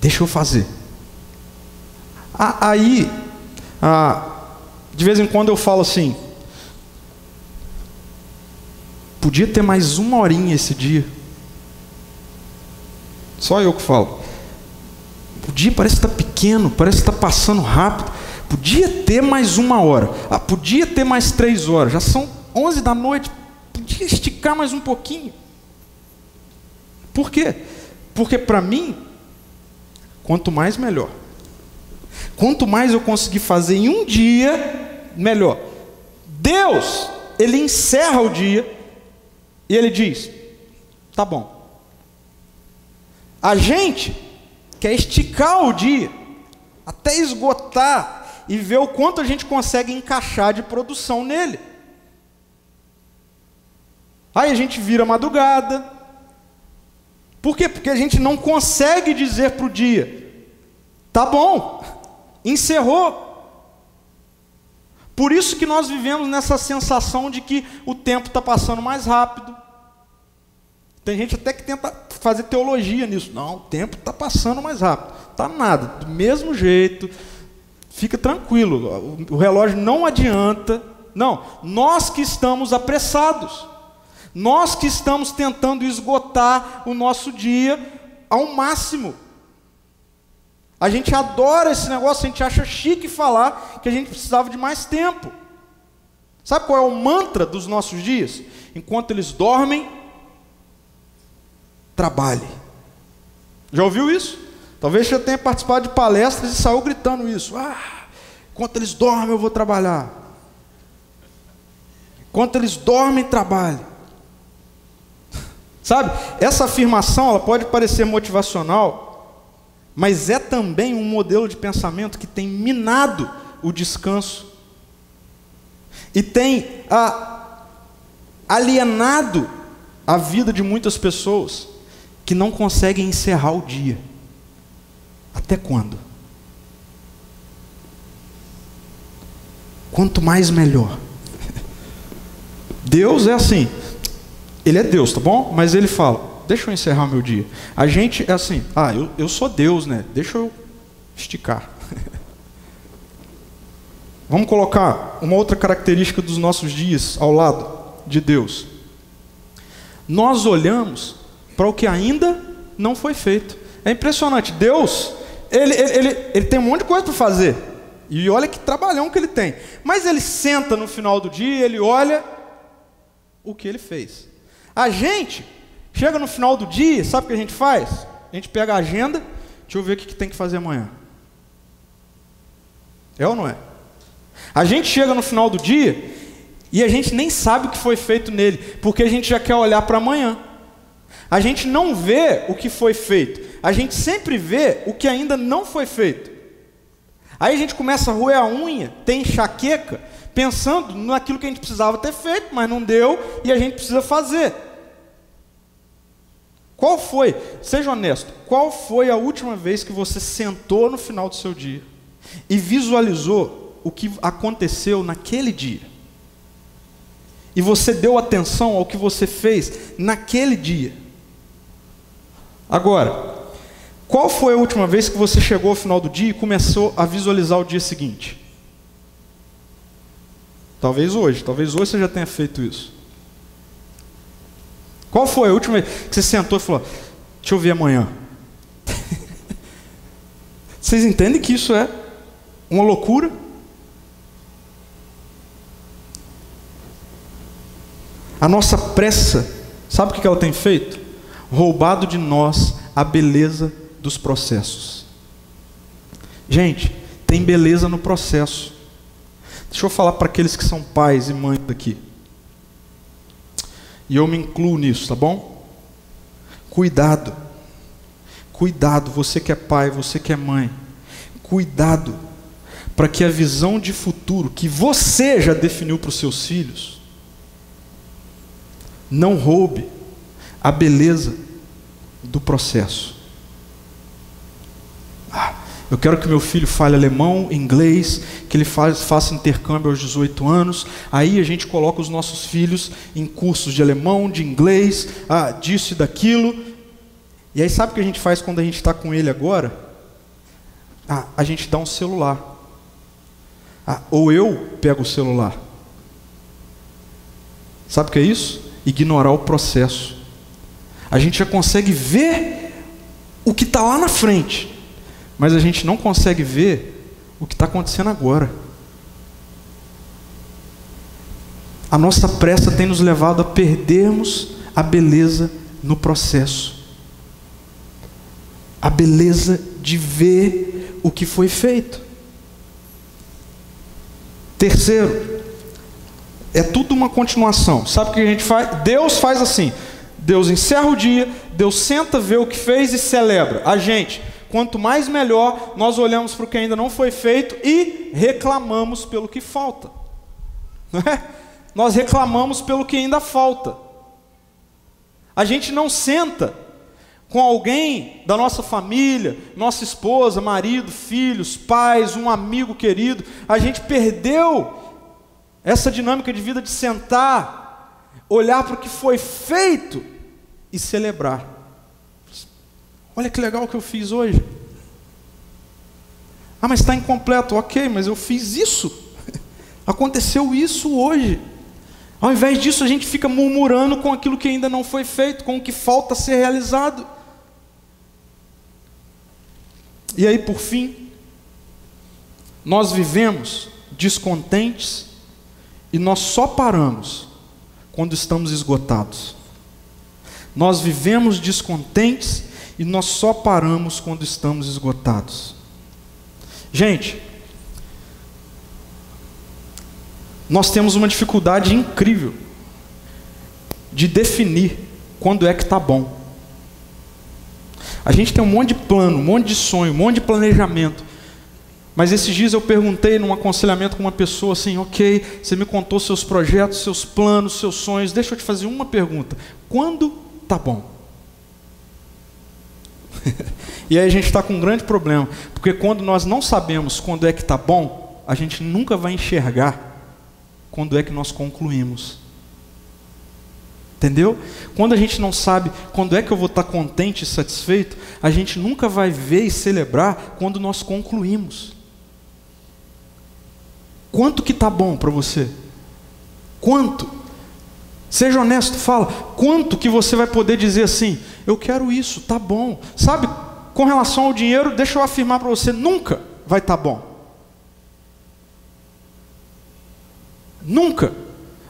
Deixa eu fazer. Aí, de vez em quando eu falo assim: podia ter mais uma horinha esse dia. Só eu que falo. O dia parece estar tá pequeno, parece estar tá passando rápido. Podia ter mais uma hora. Ah, podia ter mais três horas. Já são onze da noite. Podia esticar mais um pouquinho. Por quê? Porque para mim Quanto mais, melhor. Quanto mais eu conseguir fazer em um dia, melhor. Deus, ele encerra o dia e ele diz: tá bom. A gente quer esticar o dia até esgotar e ver o quanto a gente consegue encaixar de produção nele. Aí a gente vira madrugada. Por quê? Porque a gente não consegue dizer para o dia: tá bom, encerrou. Por isso que nós vivemos nessa sensação de que o tempo está passando mais rápido. Tem gente até que tenta fazer teologia nisso. Não, o tempo está passando mais rápido. Está nada, do mesmo jeito. Fica tranquilo, o relógio não adianta. Não, nós que estamos apressados. Nós que estamos tentando esgotar o nosso dia ao máximo. A gente adora esse negócio, a gente acha chique falar que a gente precisava de mais tempo. Sabe qual é o mantra dos nossos dias? Enquanto eles dormem, trabalhe. Já ouviu isso? Talvez você tenha participado de palestras e saiu gritando isso. Ah, enquanto eles dormem, eu vou trabalhar. Enquanto eles dormem, trabalhe. Sabe, essa afirmação ela pode parecer motivacional, mas é também um modelo de pensamento que tem minado o descanso e tem ah, alienado a vida de muitas pessoas que não conseguem encerrar o dia. Até quando? Quanto mais melhor. Deus é assim. Ele é Deus, tá bom? Mas ele fala: deixa eu encerrar meu dia. A gente é assim, ah, eu, eu sou Deus, né? Deixa eu esticar. Vamos colocar uma outra característica dos nossos dias ao lado de Deus. Nós olhamos para o que ainda não foi feito. É impressionante. Deus, ele, ele, ele, ele tem um monte de coisa para fazer. E olha que trabalhão que ele tem. Mas ele senta no final do dia, ele olha o que ele fez. A gente Chega no final do dia, sabe o que a gente faz? A gente pega a agenda, deixa eu ver o que tem que fazer amanhã. É ou não é? A gente chega no final do dia e a gente nem sabe o que foi feito nele, porque a gente já quer olhar para amanhã. A gente não vê o que foi feito, a gente sempre vê o que ainda não foi feito. Aí a gente começa a roer a unha, tem enxaqueca, pensando naquilo que a gente precisava ter feito, mas não deu e a gente precisa fazer. Qual foi, seja honesto, qual foi a última vez que você sentou no final do seu dia e visualizou o que aconteceu naquele dia? E você deu atenção ao que você fez naquele dia? Agora, qual foi a última vez que você chegou ao final do dia e começou a visualizar o dia seguinte? Talvez hoje, talvez hoje você já tenha feito isso. Qual foi a última vez que você sentou e falou: Deixa eu ver amanhã? Vocês entendem que isso é uma loucura? A nossa pressa, sabe o que ela tem feito? Roubado de nós a beleza dos processos. Gente, tem beleza no processo. Deixa eu falar para aqueles que são pais e mães aqui. E eu me incluo nisso, tá bom? Cuidado. Cuidado, você que é pai, você que é mãe. Cuidado para que a visão de futuro que você já definiu para os seus filhos não roube a beleza do processo. Ah, eu quero que meu filho fale alemão, inglês, que ele faz, faça intercâmbio aos 18 anos. Aí a gente coloca os nossos filhos em cursos de alemão, de inglês, ah, disso e daquilo. E aí sabe o que a gente faz quando a gente está com ele agora? Ah, a gente dá um celular. Ah, ou eu pego o celular. Sabe o que é isso? Ignorar o processo. A gente já consegue ver o que está lá na frente mas a gente não consegue ver o que está acontecendo agora. A nossa pressa tem nos levado a perdermos a beleza no processo, a beleza de ver o que foi feito. Terceiro, é tudo uma continuação. Sabe o que a gente faz? Deus faz assim: Deus encerra o dia, Deus senta, vê o que fez e celebra. A gente, quanto mais melhor, nós olhamos para o que ainda não foi feito e reclamamos pelo que falta. Não é? Nós reclamamos pelo que ainda falta. A gente não senta com alguém da nossa família, nossa esposa, marido, filhos, pais, um amigo querido. A gente perdeu essa dinâmica de vida de sentar, olhar para o que foi feito e celebrar. Olha que legal que eu fiz hoje. Ah, mas está incompleto. Ok, mas eu fiz isso. Aconteceu isso hoje. Ao invés disso, a gente fica murmurando com aquilo que ainda não foi feito, com o que falta ser realizado. E aí, por fim, nós vivemos descontentes e nós só paramos quando estamos esgotados. Nós vivemos descontentes e nós só paramos quando estamos esgotados. Gente, nós temos uma dificuldade incrível de definir quando é que está bom. A gente tem um monte de plano, um monte de sonho, um monte de planejamento. Mas esses dias eu perguntei num aconselhamento com uma pessoa assim: ok, você me contou seus projetos, seus planos, seus sonhos, deixa eu te fazer uma pergunta: quando tá bom? e aí a gente está com um grande problema, porque quando nós não sabemos quando é que está bom, a gente nunca vai enxergar quando é que nós concluímos. Entendeu? Quando a gente não sabe quando é que eu vou estar contente e satisfeito, a gente nunca vai ver e celebrar quando nós concluímos. Quanto que está bom para você? Quanto? Seja honesto, fala. Quanto que você vai poder dizer assim? Eu quero isso, tá bom. Sabe, com relação ao dinheiro, deixa eu afirmar para você, nunca vai estar tá bom. Nunca.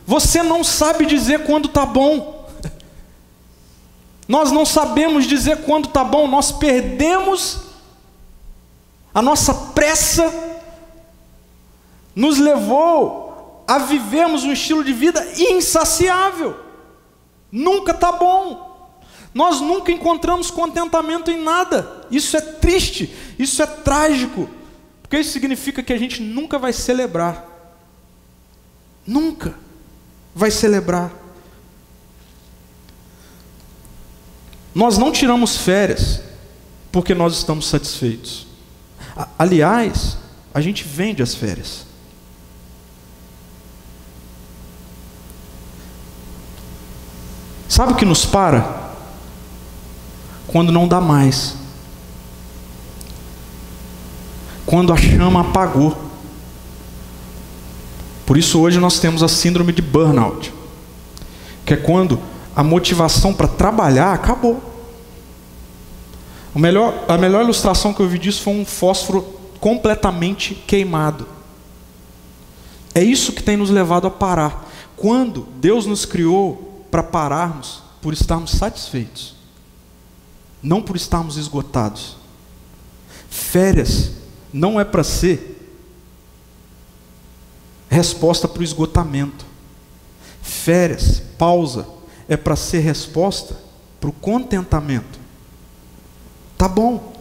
Você não sabe dizer quando está bom. Nós não sabemos dizer quando está bom, nós perdemos a nossa pressa nos levou a vivermos um estilo de vida insaciável. Nunca está bom. Nós nunca encontramos contentamento em nada. Isso é triste, isso é trágico, porque isso significa que a gente nunca vai celebrar. Nunca vai celebrar. Nós não tiramos férias porque nós estamos satisfeitos. Aliás, a gente vende as férias. Sabe o que nos para? Quando não dá mais. Quando a chama apagou. Por isso hoje nós temos a síndrome de burnout, que é quando a motivação para trabalhar acabou. Melhor, a melhor ilustração que eu vi disso foi um fósforo completamente queimado. É isso que tem nos levado a parar. Quando Deus nos criou para pararmos por estarmos satisfeitos, não por estarmos esgotados. Férias não é para ser resposta para o esgotamento. Férias, pausa, é para ser resposta para o contentamento. Tá bom.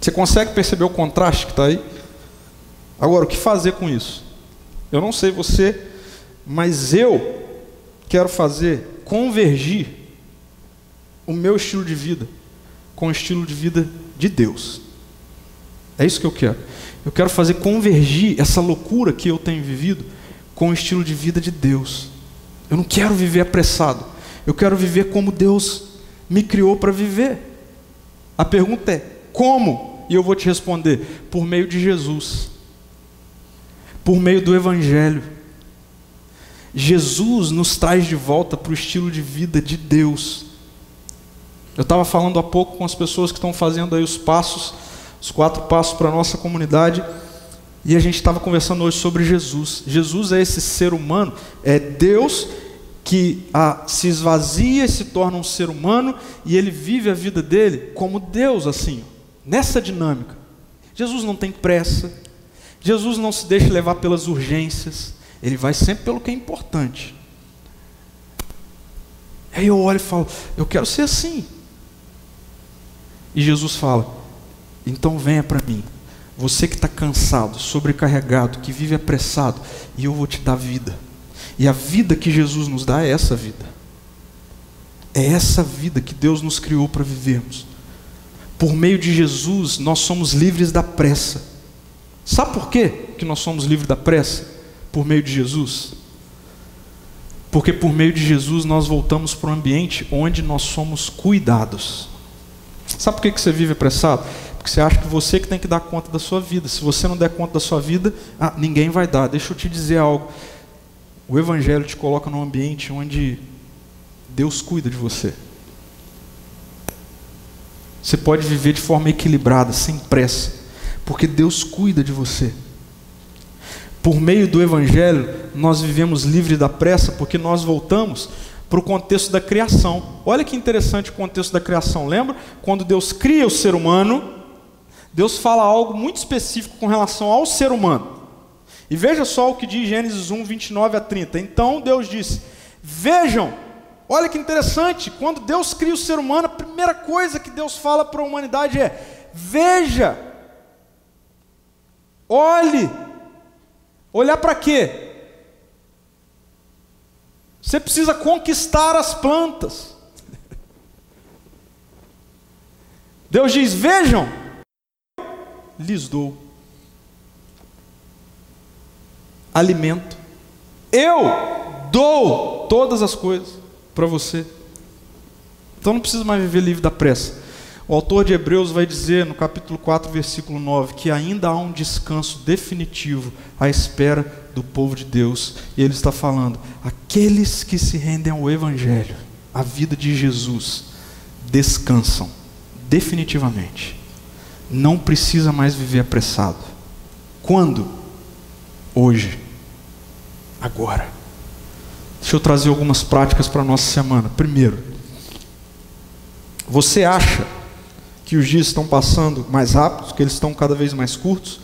Você consegue perceber o contraste que está aí? Agora, o que fazer com isso? Eu não sei você, mas eu quero fazer convergir o meu estilo de vida com o estilo de vida de Deus. É isso que eu quero. Eu quero fazer convergir essa loucura que eu tenho vivido com o estilo de vida de Deus. Eu não quero viver apressado. Eu quero viver como Deus me criou para viver. A pergunta é: como? E eu vou te responder: por meio de Jesus, por meio do Evangelho. Jesus nos traz de volta para o estilo de vida de Deus. Eu estava falando há pouco com as pessoas que estão fazendo aí os passos, os quatro passos para a nossa comunidade, e a gente estava conversando hoje sobre Jesus. Jesus é esse ser humano, é Deus que a, se esvazia e se torna um ser humano, e ele vive a vida dele como Deus, assim, nessa dinâmica. Jesus não tem pressa, Jesus não se deixa levar pelas urgências, ele vai sempre pelo que é importante. Aí eu olho e falo, eu quero ser assim. E Jesus fala, então venha para mim, você que está cansado, sobrecarregado, que vive apressado, e eu vou te dar vida. E a vida que Jesus nos dá é essa vida. É essa vida que Deus nos criou para vivermos. Por meio de Jesus, nós somos livres da pressa. Sabe por quê que nós somos livres da pressa? Por meio de Jesus. Porque por meio de Jesus nós voltamos para um ambiente onde nós somos cuidados. Sabe por que você vive apressado? Porque você acha que você que tem que dar conta da sua vida. Se você não der conta da sua vida, ah, ninguém vai dar. Deixa eu te dizer algo. O Evangelho te coloca num ambiente onde Deus cuida de você. Você pode viver de forma equilibrada, sem pressa, porque Deus cuida de você. Por meio do Evangelho, nós vivemos livre da pressa, porque nós voltamos para o contexto da criação. Olha que interessante o contexto da criação. Lembra? Quando Deus cria o ser humano, Deus fala algo muito específico com relação ao ser humano. E veja só o que diz Gênesis 1, 29 a 30. Então Deus disse: Vejam, olha que interessante, quando Deus cria o ser humano, a primeira coisa que Deus fala para a humanidade é: Veja, olhe. Olhar para quê? Você precisa conquistar as plantas. Deus diz: Vejam, lhes dou alimento. Eu dou todas as coisas para você. Então não precisa mais viver livre da pressa. O autor de Hebreus vai dizer no capítulo 4, versículo 9, que ainda há um descanso definitivo à espera do povo de Deus. E ele está falando: aqueles que se rendem ao Evangelho, à vida de Jesus, descansam definitivamente não precisa mais viver apressado. Quando? Hoje. Agora. Deixa eu trazer algumas práticas para a nossa semana. Primeiro, você acha que os dias estão passando mais rápidos, que eles estão cada vez mais curtos?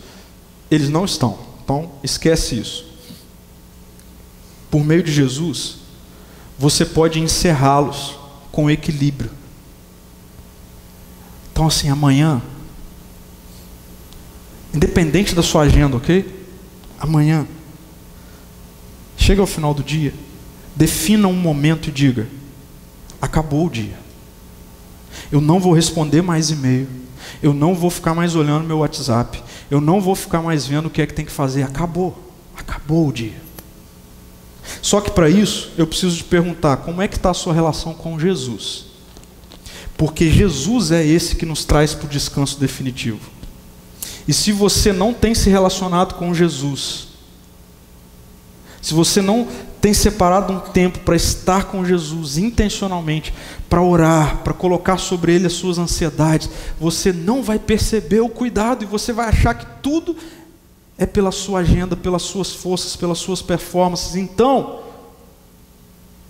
Eles não estão. Então, esquece isso. Por meio de Jesus, você pode encerrá-los com equilíbrio. Então, assim, amanhã Independente da sua agenda, ok? Amanhã. Chega ao final do dia. Defina um momento e diga: acabou o dia. Eu não vou responder mais e-mail. Eu não vou ficar mais olhando meu WhatsApp. Eu não vou ficar mais vendo o que é que tem que fazer. Acabou. Acabou o dia. Só que para isso, eu preciso te perguntar: como é que está a sua relação com Jesus? Porque Jesus é esse que nos traz para o descanso definitivo. E se você não tem se relacionado com Jesus, se você não tem separado um tempo para estar com Jesus intencionalmente, para orar, para colocar sobre ele as suas ansiedades, você não vai perceber o cuidado e você vai achar que tudo é pela sua agenda, pelas suas forças, pelas suas performances. Então,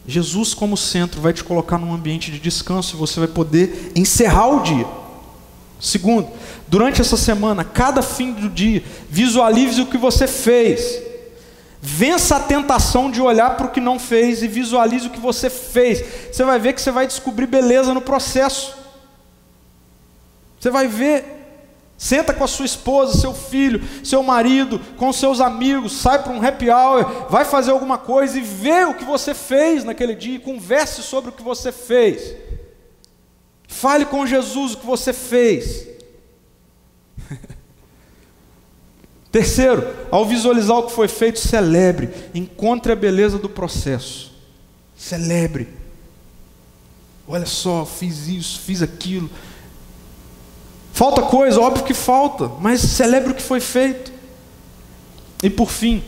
Jesus como centro vai te colocar num ambiente de descanso e você vai poder encerrar o dia. Segundo, durante essa semana, cada fim do dia, visualize o que você fez. Vença a tentação de olhar para o que não fez e visualize o que você fez. Você vai ver que você vai descobrir beleza no processo. Você vai ver. Senta com a sua esposa, seu filho, seu marido, com seus amigos, sai para um happy hour, vai fazer alguma coisa e vê o que você fez naquele dia e converse sobre o que você fez. Fale com Jesus o que você fez. Terceiro, ao visualizar o que foi feito, celebre. Encontre a beleza do processo. Celebre. Olha só, fiz isso, fiz aquilo. Falta coisa, óbvio que falta, mas celebre o que foi feito. E por fim,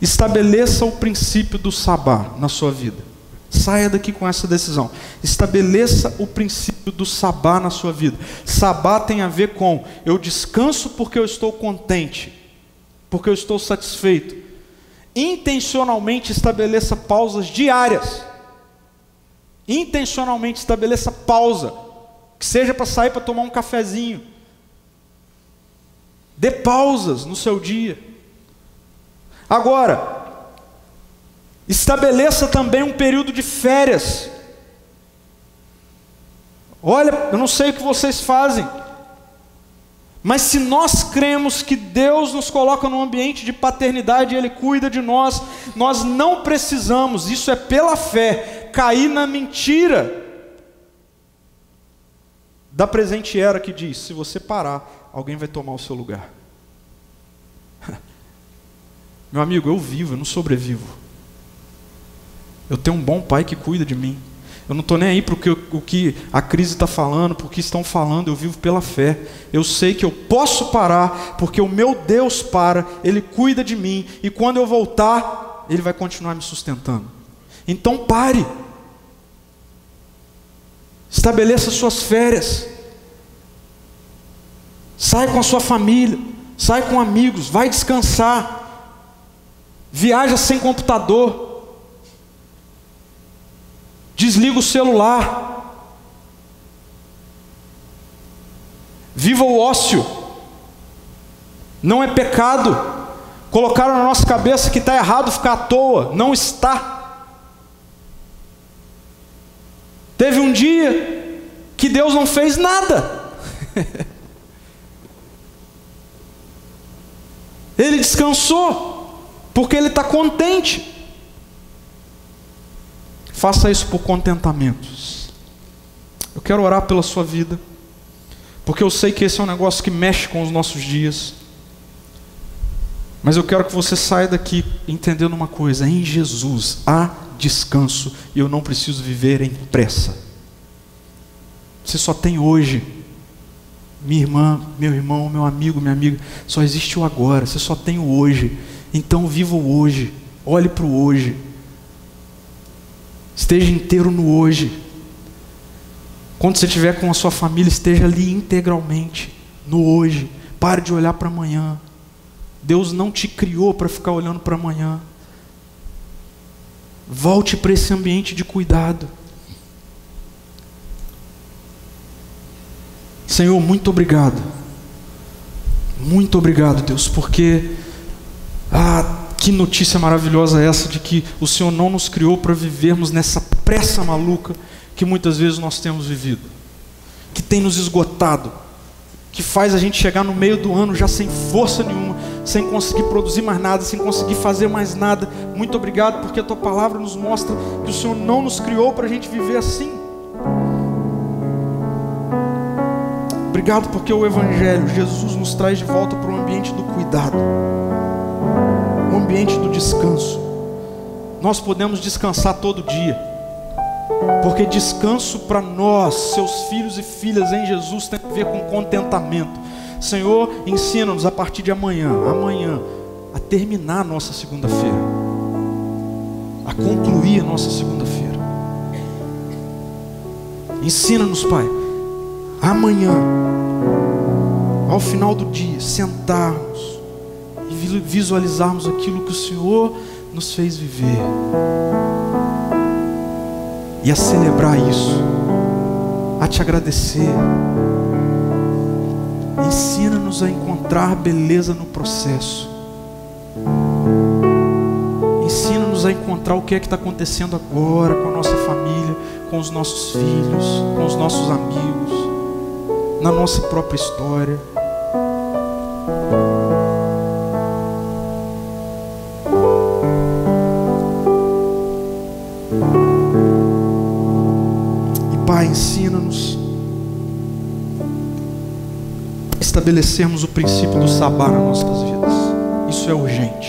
estabeleça o princípio do sabá na sua vida. Saia daqui com essa decisão. Estabeleça o princípio do sabá na sua vida. Sabá tem a ver com eu descanso porque eu estou contente, porque eu estou satisfeito. Intencionalmente estabeleça pausas diárias. Intencionalmente estabeleça pausa, que seja para sair para tomar um cafezinho. Dê pausas no seu dia. Agora, estabeleça também um período de férias. Olha, eu não sei o que vocês fazem, mas se nós cremos que Deus nos coloca num ambiente de paternidade e Ele cuida de nós, nós não precisamos, isso é pela fé, cair na mentira da presente era que diz: se você parar, alguém vai tomar o seu lugar. Meu amigo, eu vivo, eu não sobrevivo. Eu tenho um bom pai que cuida de mim. Eu não estou nem aí para o que, a crise está falando, para o que estão falando, eu vivo pela fé. Eu sei que eu posso parar, porque o meu Deus para, Ele cuida de mim, e quando eu voltar, Ele vai continuar me sustentando. Então pare. Estabeleça suas férias. Sai com a sua família, sai com amigos, vai descansar. Viaja sem computador. Desliga o celular. Viva o ócio. Não é pecado. Colocaram na nossa cabeça que está errado ficar à toa. Não está. Teve um dia que Deus não fez nada. ele descansou, porque ele está contente. Faça isso por contentamento. Eu quero orar pela sua vida, porque eu sei que esse é um negócio que mexe com os nossos dias. Mas eu quero que você saia daqui entendendo uma coisa: em Jesus há descanso e eu não preciso viver em pressa. Você só tem hoje, minha irmã, meu irmão, meu amigo, minha amiga, só existe o agora, você só tem o hoje. Então viva o hoje, olhe para o hoje. Esteja inteiro no hoje. Quando você estiver com a sua família, esteja ali integralmente no hoje. Pare de olhar para amanhã. Deus não te criou para ficar olhando para amanhã. Volte para esse ambiente de cuidado. Senhor, muito obrigado. Muito obrigado, Deus, porque ah, que notícia maravilhosa é essa de que o Senhor não nos criou para vivermos nessa pressa maluca que muitas vezes nós temos vivido, que tem nos esgotado, que faz a gente chegar no meio do ano já sem força nenhuma, sem conseguir produzir mais nada, sem conseguir fazer mais nada. Muito obrigado, porque a tua palavra nos mostra que o Senhor não nos criou para a gente viver assim. Obrigado porque o Evangelho, Jesus nos traz de volta para o ambiente do cuidado ambiente do descanso. Nós podemos descansar todo dia, porque descanso para nós, seus filhos e filhas em Jesus, tem a ver com contentamento. Senhor, ensina-nos a partir de amanhã, amanhã, a terminar a nossa segunda-feira, a concluir a nossa segunda-feira. Ensina-nos, Pai, amanhã, ao final do dia, sentarmos visualizarmos aquilo que o Senhor nos fez viver e a celebrar isso, a te agradecer. Ensina-nos a encontrar beleza no processo. Ensina-nos a encontrar o que é que está acontecendo agora com a nossa família, com os nossos filhos, com os nossos amigos, na nossa própria história. Estabelecermos o princípio do sabá nas nossas vidas. Isso é urgente.